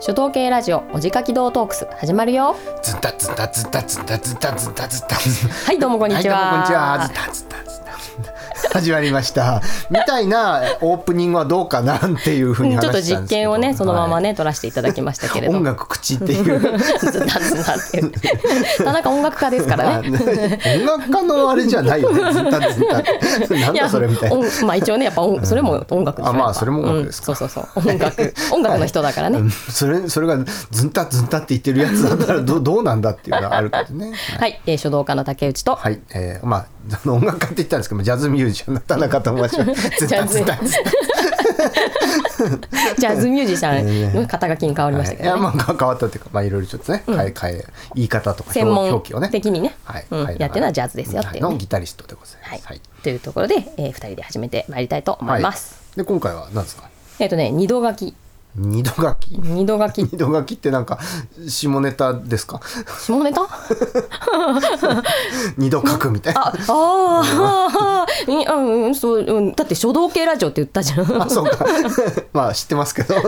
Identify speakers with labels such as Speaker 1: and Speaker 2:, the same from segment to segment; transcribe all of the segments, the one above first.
Speaker 1: 初等系ラジオおじかき堂トークス始まるよ。
Speaker 2: ずったずったずったずったずったずったずった
Speaker 1: はいどうもこんにちは、
Speaker 2: はい、どうもこんにちはずったずったずった 始まりました。みたいなオープニングはどうかなっていうふうに
Speaker 1: ちょっと実験をねそのままね、
Speaker 2: はい
Speaker 1: 撮らせていただきましたけれど
Speaker 2: 音楽口っていう。
Speaker 1: ずたずたって言って田中音楽家ですから ね。
Speaker 2: 音楽家のあれじゃないよねずったずったなんだそれみたいな。
Speaker 1: 音まあ一応ねやっぱ音それも音楽でしょやっぱ
Speaker 2: あまあそれも音楽ですか。
Speaker 1: うんそうそうそう。音楽音楽の人だからね、
Speaker 2: うんそれそれがずんたずんたって言ってるやつだったらど どうなんだっていうのはあるけどね。
Speaker 1: はい、えー書道家の竹内と、
Speaker 2: はい、えー、まあ音楽家って言ったんですけどジャズミュージシャンの田中と申します。ずったずったずった
Speaker 1: ジャズミュージシャン。の肩書きに変わりましたけ
Speaker 2: い。や
Speaker 1: どね、
Speaker 2: まあか変わったっていうかまあいろいろちょっとね、変え変え言い方とか
Speaker 1: 専門
Speaker 2: 表記をね。
Speaker 1: 的にね。
Speaker 2: はい。
Speaker 1: うん。やってるのはジャズですよっていうね。
Speaker 2: のギタリストでござい
Speaker 1: はい
Speaker 2: ます。はい。
Speaker 1: というところで、えー、2人で始めてまいりたいと思います、
Speaker 2: で今回は何ですか？
Speaker 1: えっ、とね二度書き
Speaker 2: 二度書き？
Speaker 1: 二度書き。
Speaker 2: 二度書きってなんか下ネタですか？
Speaker 1: 下ネタ？
Speaker 2: 二度書くみたいな。
Speaker 1: ああー。うんうんそううん。だって書道系ラジオって言ったじゃん。
Speaker 2: あそうか。まあ知ってますけど、はい、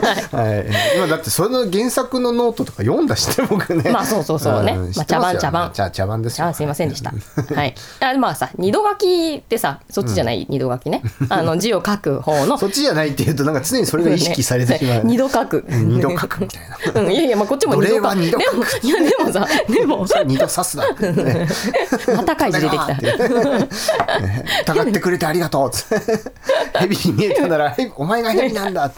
Speaker 2: 今だってその原作のノートとか読んだしね僕ね。
Speaker 1: まあそうそうそうね。
Speaker 2: ん
Speaker 1: まあ茶番茶番。
Speaker 2: 茶茶番ですよ。
Speaker 1: あすいませんでした。はい。あまあさ二度書きってさそっちじゃない、二度書きね。あの字を書く方の。
Speaker 2: そっちじゃないっていうとなんか常にそれが意識されてしまう、
Speaker 1: ね。二度書く。
Speaker 2: うん二度書くみたいな
Speaker 1: うんいやいやまあこっちも二度書く。でもいやでもさでも
Speaker 2: 二度刺すなね
Speaker 1: また開示出てきた。
Speaker 2: た。疑ってくれてありがとうっつって。蛇に見えたなら、ヘビお前が蛇なんだ。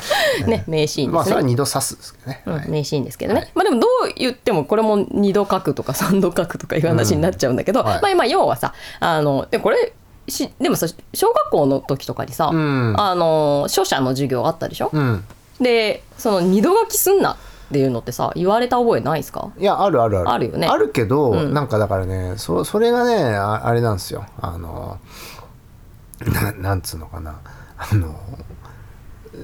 Speaker 1: ね名シーン
Speaker 2: まあ。それは二度刺すですけどね。
Speaker 1: うん
Speaker 2: はい
Speaker 1: 名シーンですけどね、
Speaker 2: はい
Speaker 1: まあでもどう言ってもこれも二度書くとか三度書くとかいう話になっちゃうんだけど、
Speaker 2: うんはい
Speaker 1: まあ今要はさあのでこれしでもさ小学校の時とかにさ、
Speaker 2: うん
Speaker 1: あの書写の授業あったでしょ、
Speaker 2: うん。
Speaker 1: でその二度書きすんなっていうのってさ言われた覚えないですか？
Speaker 2: いや、あるあるある。
Speaker 1: あるよね
Speaker 2: あるけど、
Speaker 1: うん
Speaker 2: なんかだからね、そ、それがね、ああれなんですよ。あの。な、なんつうのかな。あの。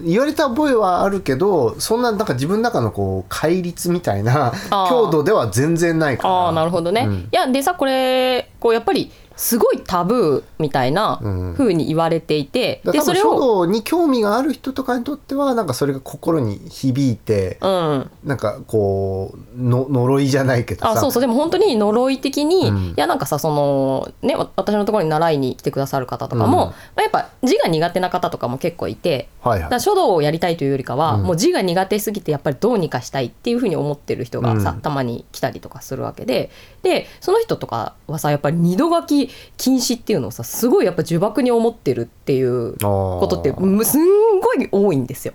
Speaker 2: 言われた覚えはあるけどそんななんか自分の中のこう戒律みたいな
Speaker 1: あー
Speaker 2: 強度では全然ないから
Speaker 1: ああなるほどね、
Speaker 2: うん
Speaker 1: いやでさこれこうやっぱりすごいタブーみたいな
Speaker 2: うん。
Speaker 1: 風に言われていて、
Speaker 2: だから多分書
Speaker 1: でそれを
Speaker 2: 道に興味がある人とかにとってはなんかそれが心に響いて、
Speaker 1: うん。
Speaker 2: なんかこうの呪いじゃないけどさ。
Speaker 1: あそうそう。でも本当に呪い的に、
Speaker 2: うん。
Speaker 1: いやなんかさそのねわ私のところに習いに来てくださる方とかも、
Speaker 2: うん。
Speaker 1: まあ、やっぱ字が苦手な方とかも結構いて
Speaker 2: はいはい。
Speaker 1: 書道をやりたいというよりかは、
Speaker 2: うん。
Speaker 1: もう字が苦手すぎてやっぱりどうにかしたいっていうふうに思ってる人がさ、
Speaker 2: うん。
Speaker 1: たまに来たりとかするわけででその人とかはさやっぱり二度書き禁止っていうのをさすごいやっぱ呪縛に思ってるっていうことってすんごい多いんですよ。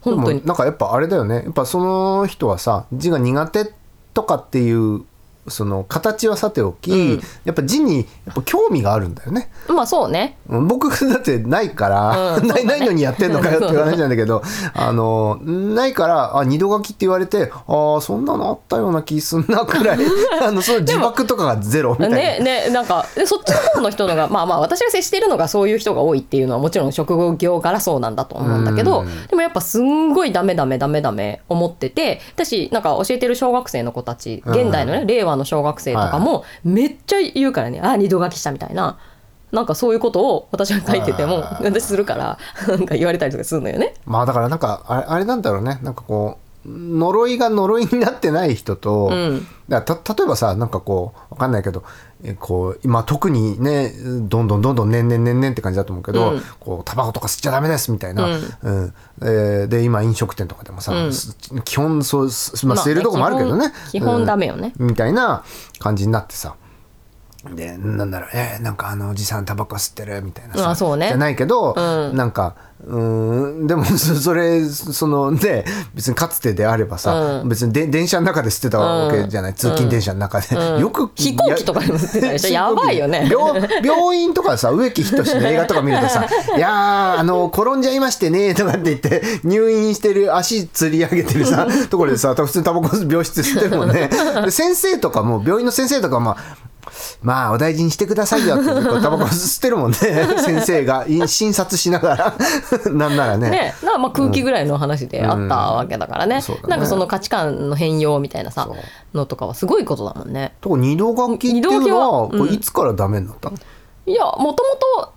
Speaker 1: 本当に。
Speaker 2: なんかやっぱあれだよね。やっぱその人はさ字が苦手とかっていうその形はさておき、
Speaker 1: うん。
Speaker 2: やっぱ字にやっぱ興味があるんだよね。
Speaker 1: まあそうね。
Speaker 2: うん僕だってないから、
Speaker 1: うん。
Speaker 2: ない ないのにやってんのかよって話なんだけどあのないからあ二度書きって言われてああそんなのあったような気すんなくらい。あのその自爆とかがゼロみたいな。
Speaker 1: ねねなんかでそっちの方の人のがまあまあ私が接しているのがそういう人が多いっていうのはもちろん職業からそうなんだと思うんだけど
Speaker 2: うん。
Speaker 1: でもやっぱすんごいダメダメダメダメ思ってて私なんか教えてる小学生の子たち現代のね令和の小学生とかもめっちゃ言うからねあ二度書きしたみたいな。なんかそういうことを私が書いてても私するからなんか言われたりとかするのよね。
Speaker 2: まあだからなんかあれあれなんだろうねなんかこう呪いが呪いになってない人と、
Speaker 1: うん
Speaker 2: だた例えばさなんかこうわかんないけどえこう今特にねどんどんどんどん年々年々って感じだと思うけど、
Speaker 1: うん
Speaker 2: こうタバコとか吸っちゃダメですみたいな、
Speaker 1: うん
Speaker 2: うん。えーで今飲食店とかでもさ、
Speaker 1: うん
Speaker 2: す基本そうすまあ
Speaker 1: まあ
Speaker 2: 吸えるとこもあるけどね。
Speaker 1: 基本基本ダメよね。
Speaker 2: うん。みたいな感じになってさでなんだろうえーなんかあのおじさんタバコ吸ってるみたいなさ
Speaker 1: あそうね。
Speaker 2: じゃないけど、
Speaker 1: うん。
Speaker 2: なんかうーんでもそ それそのね別にかつてであればさ、
Speaker 1: うん。
Speaker 2: 別にで電車の中で吸ってたわけじゃない、通勤電車の中で、
Speaker 1: うん。
Speaker 2: よく
Speaker 1: 飛行機とかでも吸ってたでしょ？やばいよね。
Speaker 2: 病病院とかさ植木仁の映画とか見るとさ「いやーあの転んじゃいましてね」とかって言って入院してる足つり上げてるさ ところでさ普通にタバコ病室吸ってるもんね。で先生とかも病院の先生とかまあまあお大事にしてくださいよってタバコ吸ってるもんね。先生がい診察しながら。なんならね。
Speaker 1: ね、なまあ空気ぐらいの話であったわけだからね,、
Speaker 2: うんそうだね。
Speaker 1: なんかその価値観の変容みたいなさのとかはすごいことだもんね。
Speaker 2: とこ二度書きっていうのはいつからダメになった？の、
Speaker 1: いやもとも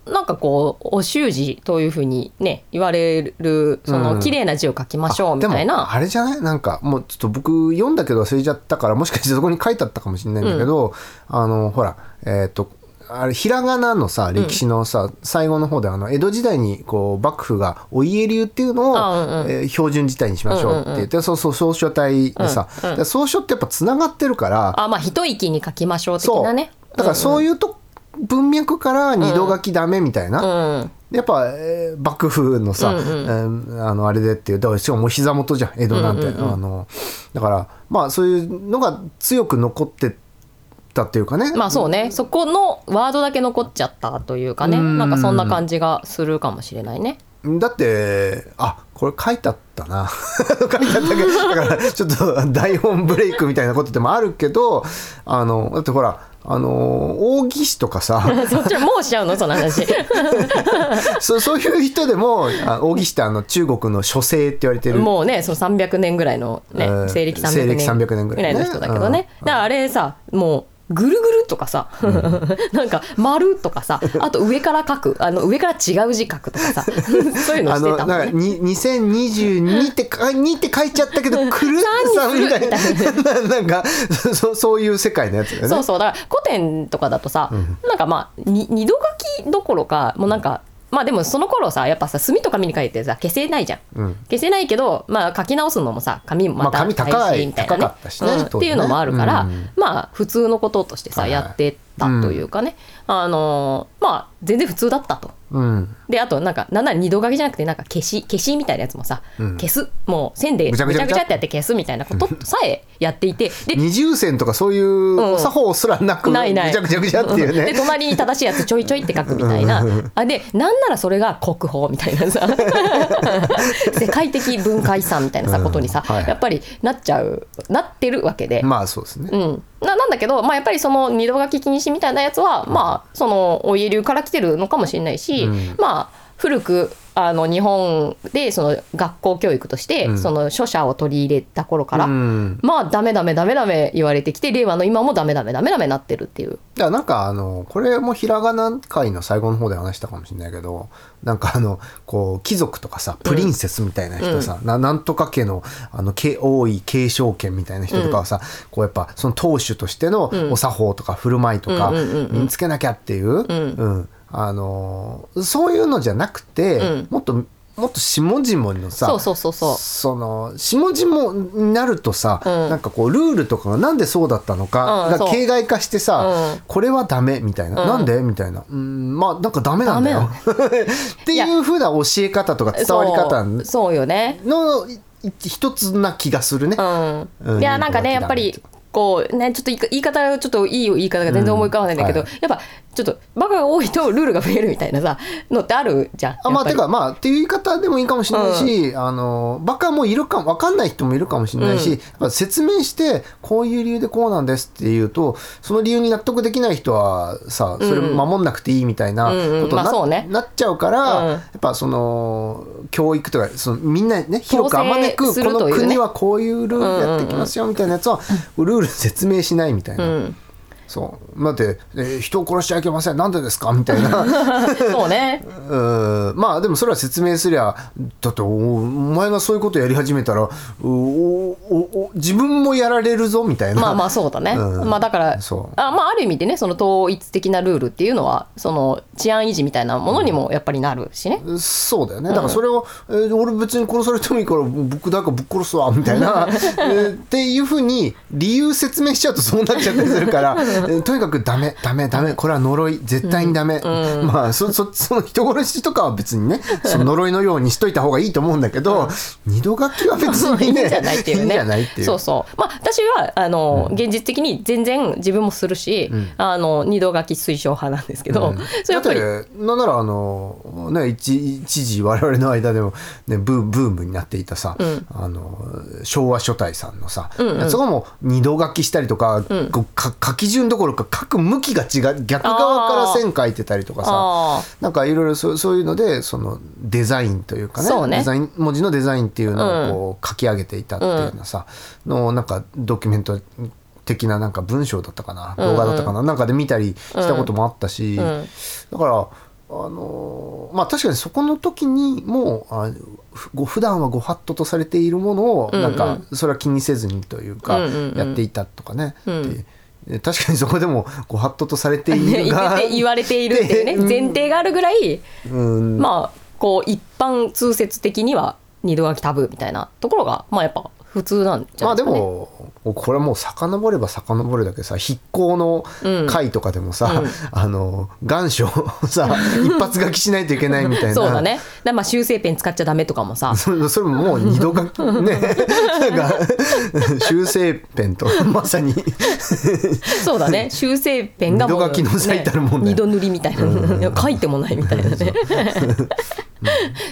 Speaker 1: となんかこうお習字というふうにね言われるそ
Speaker 2: うん。
Speaker 1: の綺麗な字を書きましょうみたい
Speaker 2: でも
Speaker 1: な、
Speaker 2: あれじゃない？なんかもうちょっと僕読んだけど忘れちゃったからもしかしてそこに書いてあったかもしれないんだけど、あのほらえっ、とあれひらがなのさ歴史のさ、最後の方であの江戸時代にこう幕府がお家流っていうのを、
Speaker 1: あうんうん。
Speaker 2: えー標準字体にしましょうって言って、そうそう草書体でさ、で草書ってやっぱつながってるから、
Speaker 1: あまあ一息に書きましょう的
Speaker 2: そう。
Speaker 1: なね
Speaker 2: だからそういうと、文脈から二度書きダメみたいな、
Speaker 1: うん。
Speaker 2: やっぱ、えー幕府のさ、えーあのあれでっていうだからしかも膝元じゃん江戸なんて、あのだからまあそういうのが強く残ってたっていうかね、
Speaker 1: まあそうね。そこのワードだけ残っちゃったというかね。
Speaker 2: うん。
Speaker 1: なんかそんな感じがするかもしれないね。
Speaker 2: だってあこれ書いてあったな。書いてあったけどだからちょっと台本ブレイクみたいなことでもあるけどあのだってほらあの大義士とかさ。
Speaker 1: そっちもうしちゃうの？その話。
Speaker 2: そそういう人でもあ大義士ってあの中国の書聖って言われてる。
Speaker 1: もうねその300年ぐらいのね、
Speaker 2: うん。
Speaker 1: 西暦300
Speaker 2: 西暦
Speaker 1: 年
Speaker 2: 300年ぐらいね。
Speaker 1: ぐらいの人だけどね、だからあれさもうぐるぐるとかさ、なんか丸とかさあと上から書くあの上から違う字書くとかさ そういうの
Speaker 2: あ
Speaker 1: してたもんね。
Speaker 2: のなんかに2022ってか2って書いちゃったけど「くるさん」みたいな。なんかそそういう世界のやつだよね。
Speaker 1: そうそう。だから古典とかだとさ、なんかまあに二度書きどころかもうなんかまあでもその頃さやっぱさ墨と紙に書いてさ消せないじゃん、
Speaker 2: うん。
Speaker 1: 消せないけど、まあ、書き直すのもさ紙もまた大変みたいなね
Speaker 2: 高かったしね
Speaker 1: うんっていうのもあるから、
Speaker 2: うん。
Speaker 1: まあ普通のこととしてさ、
Speaker 2: はいはい。
Speaker 1: やってたというかね、あのーまあ全然普通だったと。
Speaker 2: うん。
Speaker 1: であとなんかなんなら二度書きじゃなくてなんか消し消しみたいなやつもさ、
Speaker 2: うん。
Speaker 1: 消す。もう線でぐちゃ
Speaker 2: ぐちゃ
Speaker 1: ってやって消すみたいなことさえやっていてで
Speaker 2: 二重線とかそういうお作法すらなく、
Speaker 1: ないない。
Speaker 2: ぐちゃぐちゃぐちゃっていう
Speaker 1: で
Speaker 2: ね。
Speaker 1: 隣に正しいやつちょいちょいって書くみたいな。あでなんならそれが国宝みたいなさ。世界的文化遺産みたいなさ
Speaker 2: うん
Speaker 1: ことにさ、
Speaker 2: はいはい。
Speaker 1: やっぱりなっちゃうなってるわけで。
Speaker 2: まあそうですね。
Speaker 1: うん、ななんだけど、まあ、やっぱりその二度書き禁止みたいなやつは、まあそのお家流から来てるのかもしれないし、
Speaker 2: うん。
Speaker 1: まあ古くあの日本でその学校教育として、
Speaker 2: うん。
Speaker 1: その書写を取り入れた頃から、
Speaker 2: うん。
Speaker 1: まあダメダメダメダメ言われてきて令和の今もダメダメダメダメなってるっていう。
Speaker 2: だからなんかあのこれもひらがな会の最後の方で話したかもしれないけどなんかあのこう貴族とかさプリンセスみたいな人さ、ななんとか家のあのけ王位継承権みたいな人とかはさ、こうやっぱその当主としてのお作法とか振る舞いとか
Speaker 1: うんうんうんうん。
Speaker 2: 身につけなきゃっていう、うんあのそういうのじゃなくて、
Speaker 1: うん。
Speaker 2: もっともっと下々のさ
Speaker 1: そうそうそうそう。
Speaker 2: その下々になるとさ、
Speaker 1: うん。
Speaker 2: なんかこうルールとかがなんでそうだったのか形骸化してさ、
Speaker 1: うん。
Speaker 2: これはダメみたいな、
Speaker 1: うん。
Speaker 2: なんでみたいな。うんまあなんかダメなんだよ。っていうふうな教え方とか伝わり方
Speaker 1: そうそうよね。
Speaker 2: のい一つな気がするね。
Speaker 1: うん。
Speaker 2: うん。
Speaker 1: いやなんかね
Speaker 2: いい
Speaker 1: やっぱりこうねちょっと言い方ちょっといい言い方が全然思い浮かばないんだけど、
Speaker 2: うん。は
Speaker 1: やっぱちょっとバカが多いとルールが増えるみたいなさのってあるじゃん。
Speaker 2: あまあてかまあっていう言い方でもいいかもしれないし、あのバカもいるか分かんない人もいるかもしれないし、
Speaker 1: うん。
Speaker 2: 説明してこういう理由でこうなんですっていうとその理由に納得できない人はさそれ守んなくていいみたいな
Speaker 1: うんうん。
Speaker 2: ことにな,、っちゃうから、
Speaker 1: うん。
Speaker 2: やっぱその教育とかそのみんなね広くあまねくこの国はこういうルールやっていきますよみたいなやつはルール説明しないみたいな。
Speaker 1: うん。
Speaker 2: そうだって、えー人を殺しちゃいけません。なんでですか？みたいな。
Speaker 1: そうね。
Speaker 2: うん。まあでもそれは説明すりゃだっておお前がそういうことやり始めたらうおおお自分もやられるぞみたいな。
Speaker 1: まあまあそうだね。
Speaker 2: うん。
Speaker 1: まあだから
Speaker 2: そう。
Speaker 1: あまあある意味でねその統一的なルールっていうのはその治安維持みたいなものにもやっぱりなるしね。
Speaker 2: そうだよね。だからそれを、えー俺別に殺されてもいいから僕だからぶっ殺すわみたいな、えーっていうふうに理由説明しちゃうとそうなっちゃったりするから、えーとにかくダメダメダメ。これは呪い。絶対にダメ、まあそそその人殺しとかは別にね その呪いのようにしといた方がいいと思うんだけど、二度書きは別にね
Speaker 1: いいんじゃないっていうね。
Speaker 2: いいんじゃないっていう。
Speaker 1: そうそう。まあ私はあの、現実的に全然自分もするし、あの二度書き推奨派なんですけど、それやっぱり。
Speaker 2: だってなんならあのね一一時我々の間でも、ね、ブーブームになっていたさ、あの昭和書体さんのさ、そこも二度書きしたりとか,、こうか書き順どころか書く向きが違う逆側から線書いてたりとかさ。
Speaker 1: あ
Speaker 2: なんかいろいろそうそういうのでそのデザインというかね
Speaker 1: ね。
Speaker 2: デザイン文字のデザインっていうのをこう書き上げていたっていうようなさ、のなんかドキュメント的ななんか文章だったかな動画だったかな、なんかで見たりしたこともあったし、
Speaker 1: ん
Speaker 2: だからあのーまあ確かにそこの時にもうあふご普段はご法度とされているものを
Speaker 1: うんうん
Speaker 2: なん。かそれは気にせずにというか
Speaker 1: うんうんうん。
Speaker 2: やっていたとかね、
Speaker 1: うん。
Speaker 2: でで確かにそこでもご法度とされてい
Speaker 1: 言
Speaker 2: るが
Speaker 1: 言われているっていうね
Speaker 2: で
Speaker 1: 前提があるぐらい
Speaker 2: うん。
Speaker 1: まあこう一般通説的には二度書きタブーみたいなところがまあやっぱ普通なんじゃ
Speaker 2: まあ
Speaker 1: ないでかね。
Speaker 2: ですもこれはもう遡れば遡るだけさ筆行の回とかでもさ、
Speaker 1: うん
Speaker 2: あの願書をさ一発書きしないといけないみたいな
Speaker 1: そうだね。でまあ修正ペン使っちゃダメとかもさ。
Speaker 2: それそれももう二度書きねなんか修正ペンとまさに
Speaker 1: そうだね。修正ペンがもう、
Speaker 2: 二度書きの最たるもん
Speaker 1: ね二度塗りみたいな。書いてもないみたいなね。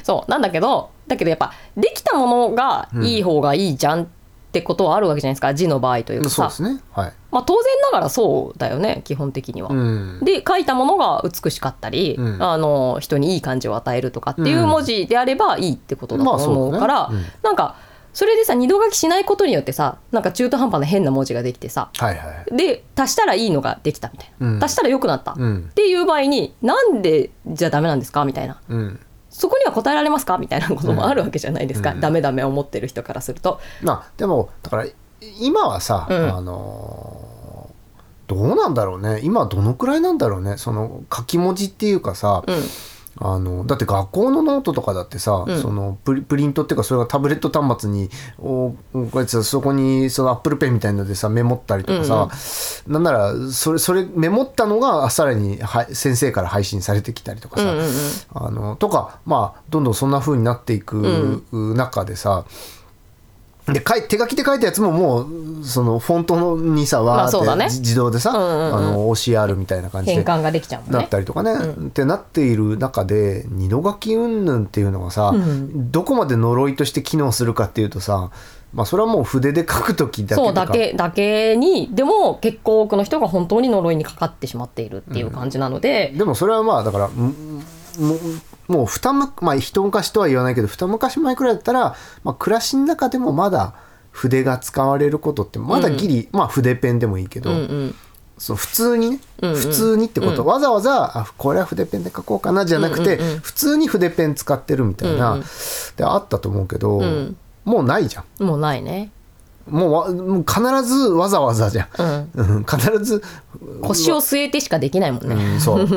Speaker 1: そう なんだけどだけどやっぱできたものがいい方がいいじゃんってことはあるわけじゃないですか字の場合というかさ、
Speaker 2: ですね。はい、
Speaker 1: まあ、当然ながらそうだよね基本的には。
Speaker 2: うん、
Speaker 1: で書いたものが美しかったり、
Speaker 2: うん。
Speaker 1: あの人にいい感じを与えるとかっていう文字であればいいってことだと思うから、
Speaker 2: まあそうだね。
Speaker 1: なんかそれでさ二度書きしないことによってさなんか中途半端な変な文字ができてさ
Speaker 2: はいはい。
Speaker 1: で足したらいいのができたみたいな、
Speaker 2: うん。
Speaker 1: 足したら良くなった、
Speaker 2: うん
Speaker 1: っていう場合になんでじゃダメなんですかみたいな。
Speaker 2: うん
Speaker 1: そこには答えられますか？みたいなこともあるわけじゃないですか、
Speaker 2: うん。
Speaker 1: ダメダメ思ってる人からすると。
Speaker 2: まあでもだから今はさ、
Speaker 1: うん。
Speaker 2: あのーどうなんだろうね。今どのくらいなんだろうね。その書き文字っていうかさ、
Speaker 1: うん
Speaker 2: あのだって学校のノートとかだってさ、
Speaker 1: うん。
Speaker 2: そのプリプリントっていうかそれがタブレット端末におこうやってそこにそのアップルペンみたいのでさメモったりとかさ、なんならそれそれメモったのがさらには先生から配信されてきたりとかさ、
Speaker 1: うんうんうん。
Speaker 2: あのとかまあどんどんそんな風になっていく中でさ、で書い手書きで書いたやつももうそのフォントのにさわーって、自動でさ、
Speaker 1: うんうんうん。
Speaker 2: あの OCR みたいな感じで。
Speaker 1: 変換ができちゃうね。
Speaker 2: なっ。たりとかね、ってなっている中で二度書き云々っていうのがさ、
Speaker 1: うん
Speaker 2: どこまで呪いとして機能するかっていうとさまあそれはもう筆で書く時だけ
Speaker 1: そうだけだけにでも結構多くの人が本当に呪いにかかってしまっているっていう感じなので、
Speaker 2: でもそれはまあだからもももう二むまあ一昔とは言わないけど二昔前くらいだったら、まあ、暮らしの中でもまだ筆が使われることってまだギリ、まあ筆ペンでもいいけど、
Speaker 1: うんうん。
Speaker 2: そう普通にね、
Speaker 1: うんうん。
Speaker 2: 普通にってこと、わざわざあこれは筆ペンで書こうかなじゃなくて、
Speaker 1: うんうんうん。
Speaker 2: 普通に筆ペン使ってるみたいな、
Speaker 1: うんうん。
Speaker 2: であったと思うけど、
Speaker 1: ん。
Speaker 2: もうないじゃん。
Speaker 1: もうないね。
Speaker 2: もうわもう必ずわざわざじゃん、
Speaker 1: うん、
Speaker 2: うん、必ず
Speaker 1: 腰を据えてしかできないもんね。
Speaker 2: うん、そう。必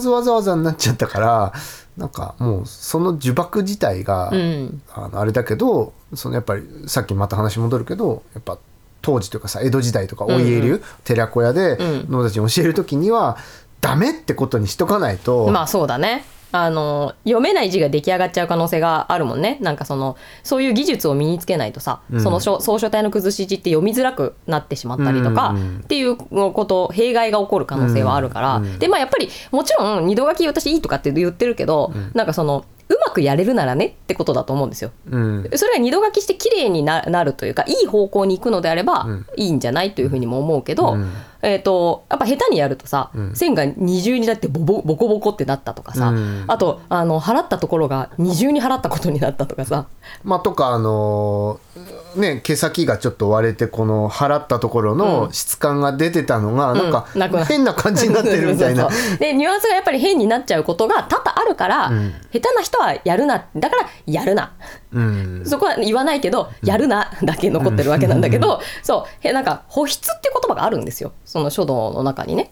Speaker 2: ずわざわざになっちゃったからなんかもうその呪縛自体が、
Speaker 1: うん。
Speaker 2: あのあれだけどそのやっぱりさっきまた話戻るけどやっぱ当時というかさ江戸時代とかお家流、寺子屋で
Speaker 1: うん。
Speaker 2: 能たちに教える時には、ダメってことにしとかないと、
Speaker 1: まあそうだね。あの読めない字が出来上がっちゃう可能性があるもんね。なんかそのそういう技術を身につけないとさ、
Speaker 2: うん。
Speaker 1: その書草書体の崩し字って読みづらくなってしまったりとか、
Speaker 2: うん。うん
Speaker 1: っていうこと弊害が起こる可能性はあるから、
Speaker 2: うん。うん。
Speaker 1: でまあやっぱりもちろん二度書き私いいとかって言ってるけど、なんかそのうまくやれるならねってことだと思うんですよ。
Speaker 2: うん。
Speaker 1: それが二度書きして綺麗にななるというかいい方向に行くのであれば
Speaker 2: うん。
Speaker 1: いいんじゃないというふうにも思うけど、
Speaker 2: うん。
Speaker 1: えー、とやっぱ下手にやるとさ、
Speaker 2: うん。
Speaker 1: 線が二重になってボボボコボコってなったとかさ、
Speaker 2: うん。
Speaker 1: あとあの払ったところが二重に払ったことになったとかさ。
Speaker 2: まあとかあのーね毛先がちょっと割れてこの払ったところの質感が出てたのが、なんか変な感じになってるみたいな。
Speaker 1: でニュアンスがやっぱり変になっちゃうことが多々あるから、
Speaker 2: ん。
Speaker 1: 下手な人はやるな。だからやるな。
Speaker 2: うん。
Speaker 1: そこは言わないけど、やるなだけ残ってるわけなんだけど、そう。へなんか保湿って言葉があるんですよ。その書道の中にね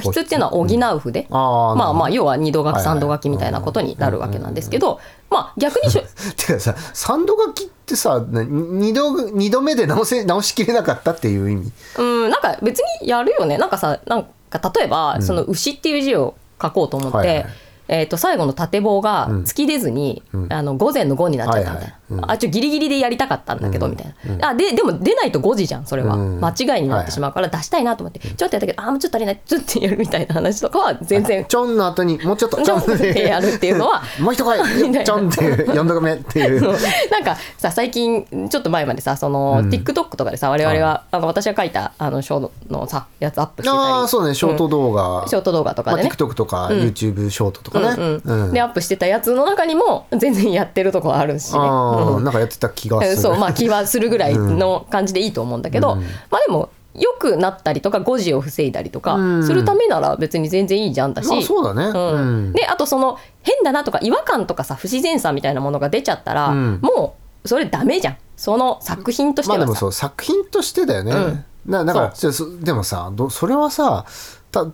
Speaker 1: 保湿っていうのは補う筆、
Speaker 2: あー
Speaker 1: まあまあ要は二度書き三度書きみたいなことになるわけなんですけど、まあ逆にしょ
Speaker 2: てかさ三度書きってさな二度二度目で直せ直しきれなかったっていう意味？
Speaker 1: うんなんか別にやるよね。なんかさなんか例えば、その牛っていう字を書こうと思って、
Speaker 2: はいはい
Speaker 1: えー、と最後の縦棒が突き出ずに、あの午前の午になっちゃったみたいな、
Speaker 2: はいはい。うん。
Speaker 1: あちょギリギリでやりたかったんだけど、みたいな、あででも出ないと5時じゃんそれは、
Speaker 2: うん。
Speaker 1: 間違いになってしまうから出したいなと思って、ちょっとやったけどあーもうちょっと足りない。ちょっとやるみたいな話とかは全然。
Speaker 2: ちょんの後にもうちょっと
Speaker 1: ちょんってやるっていうのは。
Speaker 2: もう一回 ちょんっていう4度目ってい う。
Speaker 1: なんかさ最近ちょっと前までさその、
Speaker 2: うん。
Speaker 1: TikTok とかでさ我々は、あの私が書いたあのショーのさやつアップしてたり。
Speaker 2: ああそうね。ショート動画、
Speaker 1: ショート動画とか
Speaker 2: まあ、
Speaker 1: でね、
Speaker 2: TikTok とか YouTube ショートとかね、
Speaker 1: うんうん。
Speaker 2: うん。
Speaker 1: でアップしてたやつの中にも全然やってるとこあるし。ね、
Speaker 2: ああ、
Speaker 1: うん。
Speaker 2: なんかやってた気がする。
Speaker 1: そうまあ気はするぐらいの感じでいいと思うんだけど、
Speaker 2: うん。
Speaker 1: まあでも良くなったりとか誤字を防いだりとか
Speaker 2: うん。
Speaker 1: するためなら別に全然いいじゃんだし、
Speaker 2: まあそうだね。
Speaker 1: うん。
Speaker 2: うん。
Speaker 1: であとその変だなとか違和感とかさ不自然さみたいなものが出ちゃったら、
Speaker 2: うん。
Speaker 1: もうそれダメじゃん。その作品としてはさ、
Speaker 2: まあでもそう作品としてだよね、
Speaker 1: うん。
Speaker 2: なだからでもさどそれはさた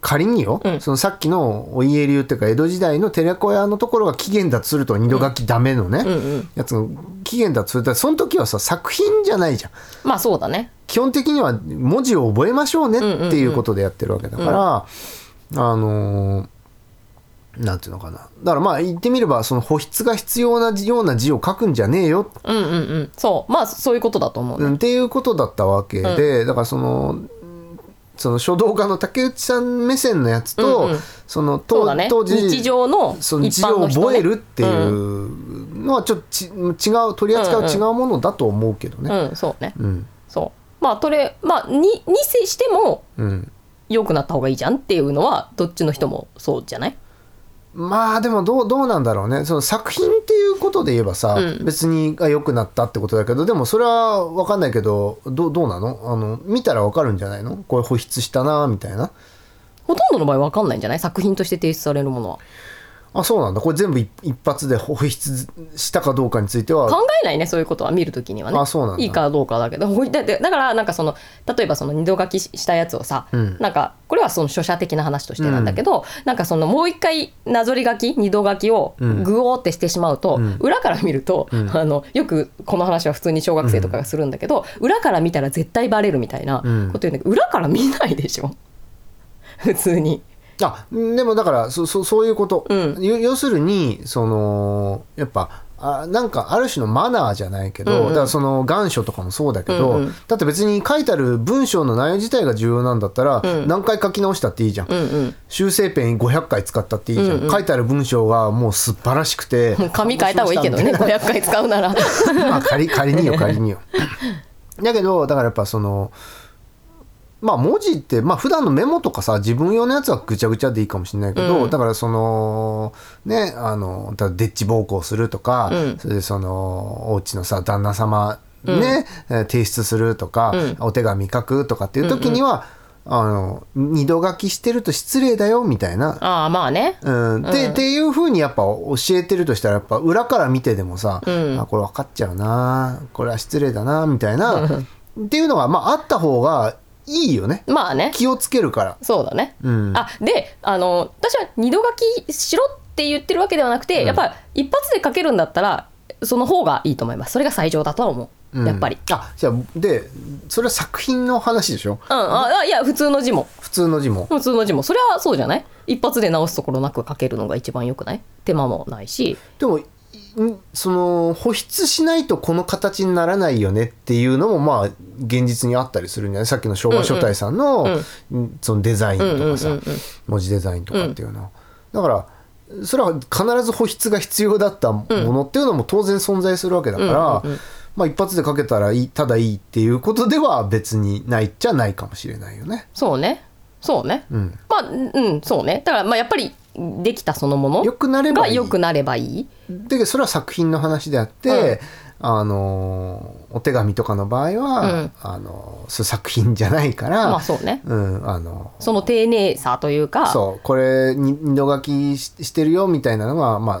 Speaker 2: 仮によ、
Speaker 1: うん。
Speaker 2: そのさっきのお家流っていうか江戸時代の寺子屋のところが起源だとすると二度書きダメのね、
Speaker 1: うんうん。
Speaker 2: やつの起源だとするとその時はさ作品じゃないじゃん。
Speaker 1: まあそうだね。
Speaker 2: 基本的には文字を覚えましょうねっていうことでやってるわけだから、あのーなんていうのかな。だからまあ言ってみればその保筆が必要なような字を書くんじゃねえよ。
Speaker 1: うんうんうん。そう。まあそういうことだと思うね、
Speaker 2: うんっていうことだったわけで、だからそのその書道家の竹内さん目線のやつと、
Speaker 1: うんうん。
Speaker 2: その
Speaker 1: そう
Speaker 2: 当
Speaker 1: だね。
Speaker 2: 当時
Speaker 1: 日常の
Speaker 2: その字を
Speaker 1: 一般の人、ね、
Speaker 2: 覚えるっていうのはちょっとち違う取り扱いは違うものだと思うけどね。
Speaker 1: うん、うん、そうね。
Speaker 2: うん。
Speaker 1: そう。まあとれまあににせしても
Speaker 2: うん。
Speaker 1: 良くなった方がいいじゃんっていうのはどっちの人もそうじゃない？
Speaker 2: まあでもどうどうなんだろうね。その作品っていうことで言えばさ、
Speaker 1: うん。
Speaker 2: 別にあ良くなったってことだけどでもそれは分かんないけどどうどうなの？あの見たら分かるんじゃないの？これ保筆したなみたいな？
Speaker 1: ほとんどの場合分かんないんじゃない？作品として提出されるものは
Speaker 2: あそうなんだ。これ全部一一発で保筆したかどうかについては。
Speaker 1: 考えないねそういうことは見るときにはね。
Speaker 2: あそうなんだ。
Speaker 1: いいかどうかだけど。ほいだだからなんかその例えばその二度書きしたやつをさ、
Speaker 2: うん。
Speaker 1: なんかこれはその書写的な話としてなんだけど、なんかそのもう一回なぞり書き二度書きを
Speaker 2: うん。
Speaker 1: グオーってしてしまうと、
Speaker 2: ん。
Speaker 1: 裏から見ると、
Speaker 2: ん。
Speaker 1: あのよくこの話は普通に小学生とかがするんだけど、裏から見たら絶対バレるみたいな
Speaker 2: うん。
Speaker 1: こと言うんだけど裏から見ないでしょ？普通に。
Speaker 2: あでもだからそそそういうこと、
Speaker 1: うん。
Speaker 2: よ要するにそのやっぱあなんかある種のマナーじゃないけど、
Speaker 1: うんうん。
Speaker 2: だからその願書とかもそうだけど、
Speaker 1: うんうん。
Speaker 2: だって別に書いてある文章の内容自体が重要なんだったら、
Speaker 1: うん。
Speaker 2: 何回書き直したっていいじゃん、
Speaker 1: うんうん。
Speaker 2: 修正ペン500回使ったっていいじゃん、
Speaker 1: うんうん。
Speaker 2: 書いてある文章がもう素晴らしくて
Speaker 1: 紙変えた方がいいけどね 500回使うなら。
Speaker 2: まあ仮仮によ仮によ。だけどだからやっぱそのまあ文字ってまあ普段のメモとかさ自分用のやつはぐちゃぐちゃでいいかもしれないけど、
Speaker 1: うん。
Speaker 2: だからそのねあのだデッチ暴行するとか、
Speaker 1: うん。
Speaker 2: それでそのお家のさ旦那様ね、えー提出するとか、
Speaker 1: うん。
Speaker 2: お手紙書くとかっていう時には、あの二度書きしてると失礼だよみたいな。
Speaker 1: ああまあね。
Speaker 2: うん、で、
Speaker 1: うん。
Speaker 2: っていうふうにやっぱ教えてるとしたらやっぱ裏から見てでもさ、
Speaker 1: うん。
Speaker 2: あこれ分かっちゃうなこれは失礼だなみたいな。っていうのがまああった方がいいよね。
Speaker 1: まあね。
Speaker 2: 気をつけるから。
Speaker 1: そうだね。
Speaker 2: うん、
Speaker 1: あであの私は二度書きしろって言ってるわけではなくて、
Speaker 2: うん。
Speaker 1: やっぱ一発で書けるんだったらその方がいいと思います。それが最上だとは思う、
Speaker 2: うん。
Speaker 1: やっぱり。
Speaker 2: あじゃあでそれは作品の話でしょ？
Speaker 1: うん。ああいや普通の字も。
Speaker 2: 普通の字も。
Speaker 1: 普通の字も。それはそうじゃない？一発で直すところなく書けるのが一番よくない？手間もないし。
Speaker 2: でもいその保湿しないとこの形にならないよねっていうのもまあ現実にあったりするんじゃない？さっきの昭和書体さんの,、そのデザインとかさ、文字デザインとかっていうの。は、だからそれは必ず保湿が必要だったものっていうのも当然存在するわけだから、まあ、一発で書けたらいいただいいっていうことでは別にないっちゃないかもしれないよね。
Speaker 1: そうねそうね、
Speaker 2: うん、
Speaker 1: まあうんそうね。だからまあやっぱりできたそのもの
Speaker 2: 良くなればいい。
Speaker 1: が良くなればいい。
Speaker 2: でそれは作品の話であって、あのお手紙とかの場合は、
Speaker 1: うん。
Speaker 2: あの作品じゃないから、
Speaker 1: まあそうね。
Speaker 2: うん、あの
Speaker 1: その丁寧さというか。
Speaker 2: そうこれに二度書きししてるよみたいなのが、まあ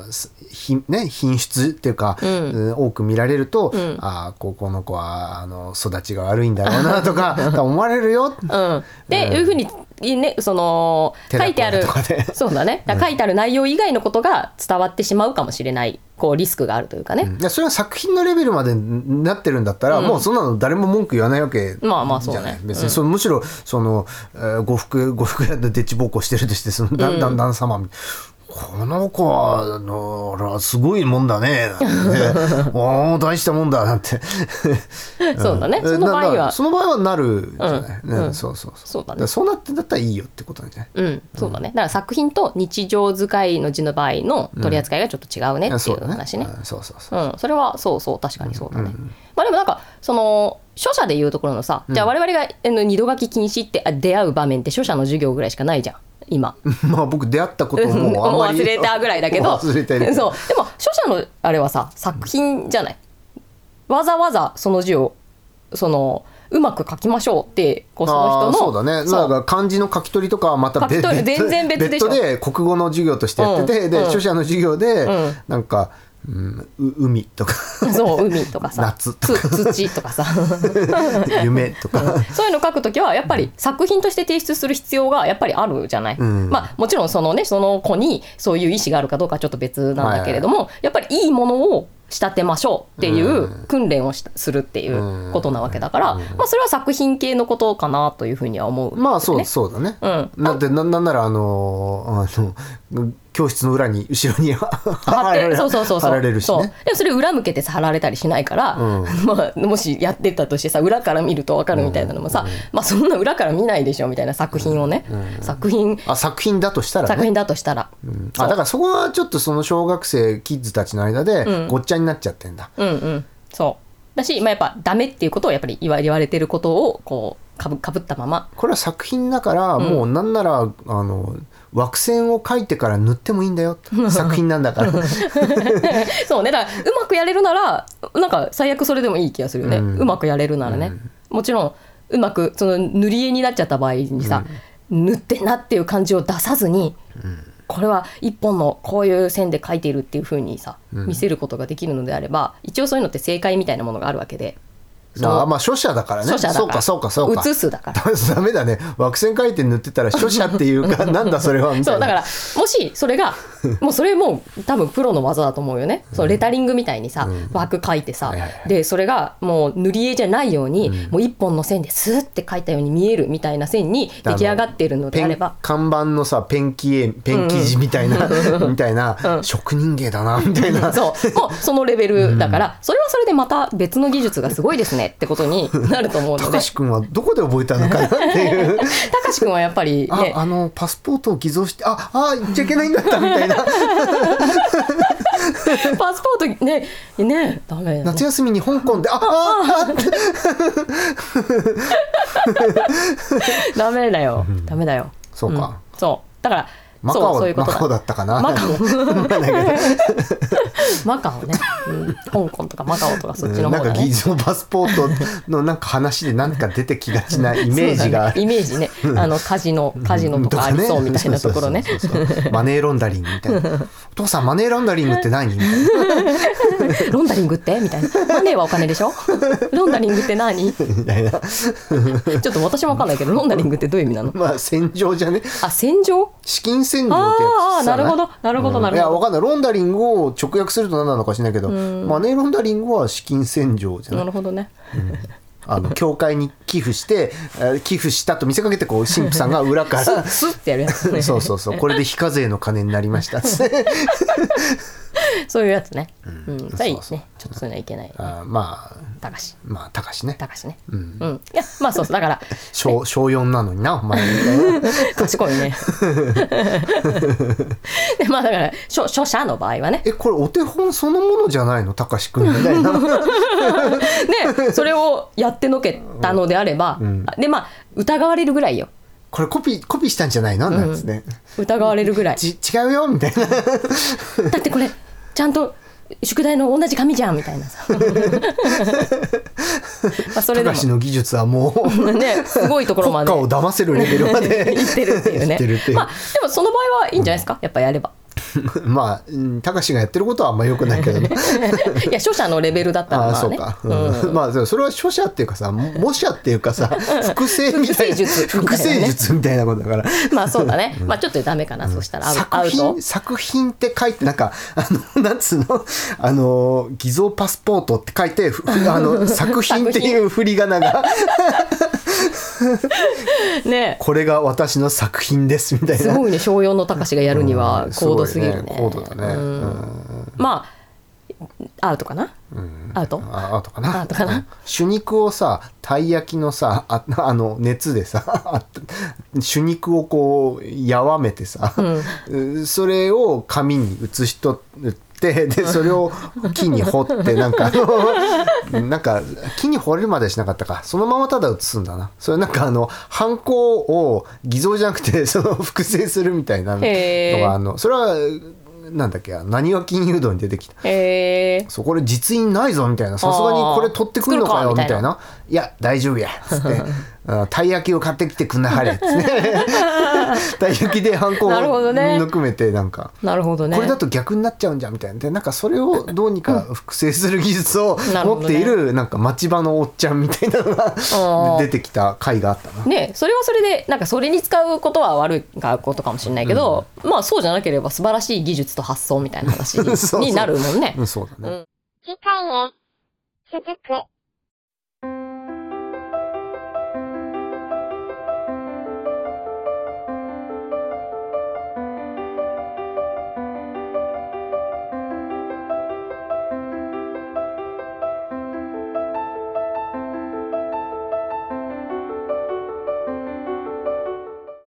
Speaker 2: すひね、品質っていうか、
Speaker 1: うん。
Speaker 2: うん多く見られると、
Speaker 1: ん。
Speaker 2: ああここの子はあの育ちが悪いんだろうなとか思われるよ。
Speaker 1: うん、で、
Speaker 2: うん。
Speaker 1: いうふうにねその書いてある そうだね。書いてある内容以外のことが伝わってしまうかもしれないこうリスクがあるというかね、
Speaker 2: いやそれは作品のレベルまでなってるんだったら、もうそんなの誰も文句言わないわけ
Speaker 1: まあまあそうね。
Speaker 2: じゃない。別にそのむしろその、えー呉服呉服屋でデッチ暴行してるとしてそのだんだん旦様みこの子はあのらすごいもんだね。おお大したもんだなんて。
Speaker 1: そうだね。
Speaker 2: え
Speaker 1: その場合は。
Speaker 2: その場合はなるじゃない、
Speaker 1: うん。うん
Speaker 2: そうそうそう。
Speaker 1: そうだね。
Speaker 2: そうなってんだったらいいよってことなんじゃない
Speaker 1: うん。そうだね。だから作品と日常使いの字の場合の取り扱いがちょっと違うねっていう話ね,、
Speaker 2: うんそうそうそう。
Speaker 1: うん、それはそうそう確かにそうだね、まあでもなんかその書者でいうところのさ、じゃあ我々が二度書き禁止ってあ出会う場面って書者の授業ぐらいしかないじゃん今。
Speaker 2: まあ僕出会ったこともあんまり
Speaker 1: 忘れたぐらいだけど。
Speaker 2: 忘れてる。
Speaker 1: そう。でも書者のあれはさ作品じゃない。わざわざその字をそのうまく書きましょうってこうその人の
Speaker 2: そうだね。
Speaker 1: そう。
Speaker 2: なんか漢字の書き取りとかはまた別
Speaker 1: 全然別でしょ。
Speaker 2: 別途で国語の授業としてやってて、で、
Speaker 1: うん。うん。
Speaker 2: 書写の授業で、
Speaker 1: うん。
Speaker 2: なんか、うん、う海とか。
Speaker 1: そう海とかさ。
Speaker 2: 夏と
Speaker 1: つ土とかさ。
Speaker 2: 夢とか。
Speaker 1: そういうの書くときはやっぱり作品として提出する必要がやっぱりあるじゃない、
Speaker 2: うん。
Speaker 1: まあもちろんそのねその子にそういう意思があるかどうかはちょっと別なんだけれども、やっぱりいいものを仕立てましょうっていう訓練をしするっていうことなわけだから、まあそれは作品系のことかなというふうには思う、
Speaker 2: まあそう,、
Speaker 1: ね
Speaker 2: そうだね、
Speaker 1: うん。
Speaker 2: だってななんならあのあの教室の裏に後ろに貼
Speaker 1: 貼って そうそうそうそう。
Speaker 2: 貼られるしね。
Speaker 1: でもそれ裏向けてさ貼られたりしないから、
Speaker 2: うん。
Speaker 1: まあ、もしやってたとしてさ裏から見ると分かるみたいなのもさ、まあそんな裏から見ないでしょみたいな作品をね、作品。
Speaker 2: あ作品だとしたらね。
Speaker 1: 作品だとしたら、
Speaker 2: あだからそこはちょっとその小学生キッズたちの間でごっちゃになっちゃってんだ、
Speaker 1: うんうん。そう。だし、まあ、やっぱダメっていうことをやっぱり言わ言われてることをこうかぶかぶったまま。
Speaker 2: これは作品だから、もうなんならあの枠線を描いてから塗ってもいいんだよ。作品なんだから。
Speaker 1: そうね。だからうまくやれるならなんか最悪それでもいい気がするよね、う
Speaker 2: うん
Speaker 1: まくやれるならね、もちろんうまくその塗り絵になっちゃった場合にさ、塗ってんなっていう感じを出さずに、これは一本のこういう線で描いているっていうふうにさ見せることができるのであれば一応そういうのって正解みたいなものがあるわけでその
Speaker 2: あまあ書写だからね。そうかそうかそうか。
Speaker 1: 写すだから。
Speaker 2: ダメだね。枠線描いて塗ってたら書写っていうか なんだそれはみたいうな。
Speaker 1: そだからもしそれが もうそれも多分プロの技だと思うよね、そうレタリングみたいにさ、枠書いてさ、
Speaker 2: はいはいはい。
Speaker 1: でそれがもう塗り絵じゃないように、もう一本の線でスーって書いたように見えるみたいな線に出来上がっているのであれば。
Speaker 2: 看板のさペンキ絵ペン生地みたいな、みたいな、職人芸だなみたいな。
Speaker 1: そう。もうそのレベルだから、それはそれでまた別の技術がすごいですねってことになると思うので。
Speaker 2: 高志くんはどこで覚えたのかなっていう。
Speaker 1: たかしくんはやっぱり
Speaker 2: あ
Speaker 1: ね。
Speaker 2: あのパスポートを偽造してああ言っちゃいけないんだったみたいな。
Speaker 1: パスポートねねダメだ
Speaker 2: 夏休みに香港であああ
Speaker 1: ダメだよ、ダメだよ。
Speaker 2: そうか。
Speaker 1: ん。そう。だから
Speaker 2: マカオ
Speaker 1: そうそういうこと
Speaker 2: マカオだったかな。
Speaker 1: マカオ。マカオね、うん、香港とかマカオとかそっちの
Speaker 2: なんか
Speaker 1: 方だね
Speaker 2: 偽造パスポートのなんか話でなんか出てきがちなイメージが。
Speaker 1: ねイメージね。あのカジノカジノとかありそうみたいなところね。
Speaker 2: マネーロンダリングみたいな。お父さんマネーロンダリングって何？みたいな
Speaker 1: ロンダリングって？みたいな。マネーはお金でしょ？ロンダリングって何？ち
Speaker 2: みたいな
Speaker 1: ょっと私もわかんないけどロンダリングってどういう意味なの？
Speaker 2: まあ戦場じゃね？
Speaker 1: あ戦場？
Speaker 2: 資金洗浄ってや
Speaker 1: あーあー
Speaker 2: つさ
Speaker 1: なるほどなるほどなるほど。
Speaker 2: いやわかんない。ロンダリングを直訳すると何なのか知らないけどマネーロンダリングは資金洗浄じゃな
Speaker 1: ないるほどね。
Speaker 2: あの教会に寄付してえー寄付したと見せかけてこう神父さんが裏から
Speaker 1: スッてやるやつ。ね
Speaker 2: そうそうそう。これで非課税の金になりました。っつって
Speaker 1: そういうやつね。うん。じゃあいいね
Speaker 2: そう。そう
Speaker 1: ちょっとそういうのはいけない。
Speaker 2: あーまあ
Speaker 1: たかし。
Speaker 2: まあ高しね。
Speaker 1: たかしね。うん。いやまあそうそう。だから
Speaker 2: 小小4なのになお前。みたいな
Speaker 1: 賢いね。でまあだから書書者の場合はね。
Speaker 2: えこれお手本そのものじゃないの？高志くんみたいな。
Speaker 1: で それをやってのけたのであれば、でまあ疑われるぐらいよ。
Speaker 2: これコピーコピーしたんじゃないの？なんつって、
Speaker 1: 疑われるぐらい。
Speaker 2: ち違うよ？みたいな。
Speaker 1: だってこれちゃんと宿題の同じ紙じゃんみたいなさ。まあそれでも。
Speaker 2: 高志の技術はもう
Speaker 1: ねすごいところまで。
Speaker 2: 国家を騙せるレベルまで
Speaker 1: 言ってるっていうね。まあでもその場合はいいんじゃないですか？やっぱやれば
Speaker 2: まあうん高志がやってることはあんま良くないけどね。
Speaker 1: いや書者のレベルだったら
Speaker 2: ああ
Speaker 1: まあね
Speaker 2: そうか、うん。まあそれは書写っていうかさ模写っていうかさ複製みたいな。
Speaker 1: 複製術みたいなね。
Speaker 2: 複製術みたいなことだから。
Speaker 1: まあそうだね。まあちょっとダメかな、そしたら。
Speaker 2: 作品作品って書いてなんかあの なんつうの？あの偽造パスポートって書いてふあの作品っていう振り仮名が
Speaker 1: ね。
Speaker 2: これが私の作品ですみたいな。
Speaker 1: すごいね小4の高しがやるには
Speaker 2: うん
Speaker 1: 高度すぎるね,、
Speaker 2: すごい高度だね、うん。
Speaker 1: まあアウトかな、アウト？
Speaker 2: ああとかな？
Speaker 1: あとかな？
Speaker 2: うん。手肉をさたい焼きのさああの熱でさあ手肉をこうやわめてさ、うそれを紙に写し取ってでそれを木に彫ってなんかあの なんか木に彫れるまではしなかったか。そのままただ写すんだな。それなんかあのハンコを偽造じゃなくてその複製するみたいなのがあのそれはなんだっけ何は金融道に出てきた。
Speaker 1: へえ
Speaker 2: そうこれ実印ないぞみたいな。さすがにこれ取ってくるのかよみたいないや大丈夫や。っつって。あ たい焼きを買ってきてくんなはれ。っつって。たい焼きでハンコを
Speaker 1: なるほどね。
Speaker 2: ぬくめてなんか。
Speaker 1: なるほどね。
Speaker 2: これだと逆になっちゃうんじゃんみたいな。でなんかそれをどうにか複製する技術を持っているなんか町場のおっちゃんみたいなのが
Speaker 1: ー。
Speaker 2: 出てきた回があったな。
Speaker 1: ねそれはそれでなんかそれに使うことは悪いことかもしれないけど、まあそうじゃなければ素晴らしい技術と発想みたいな話に なるもんね。
Speaker 2: うんそうだね。
Speaker 1: うん。
Speaker 3: 次回へ続く。